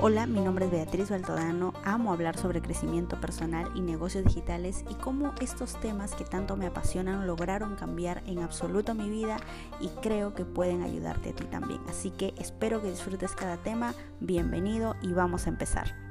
Hola, mi nombre es Beatriz Baltodano, amo hablar sobre crecimiento personal y negocios digitales y cómo estos temas que tanto me apasionan lograron cambiar en absoluto mi vida y creo que pueden ayudarte a ti también. Así que espero que disfrutes cada tema, bienvenido y vamos a empezar.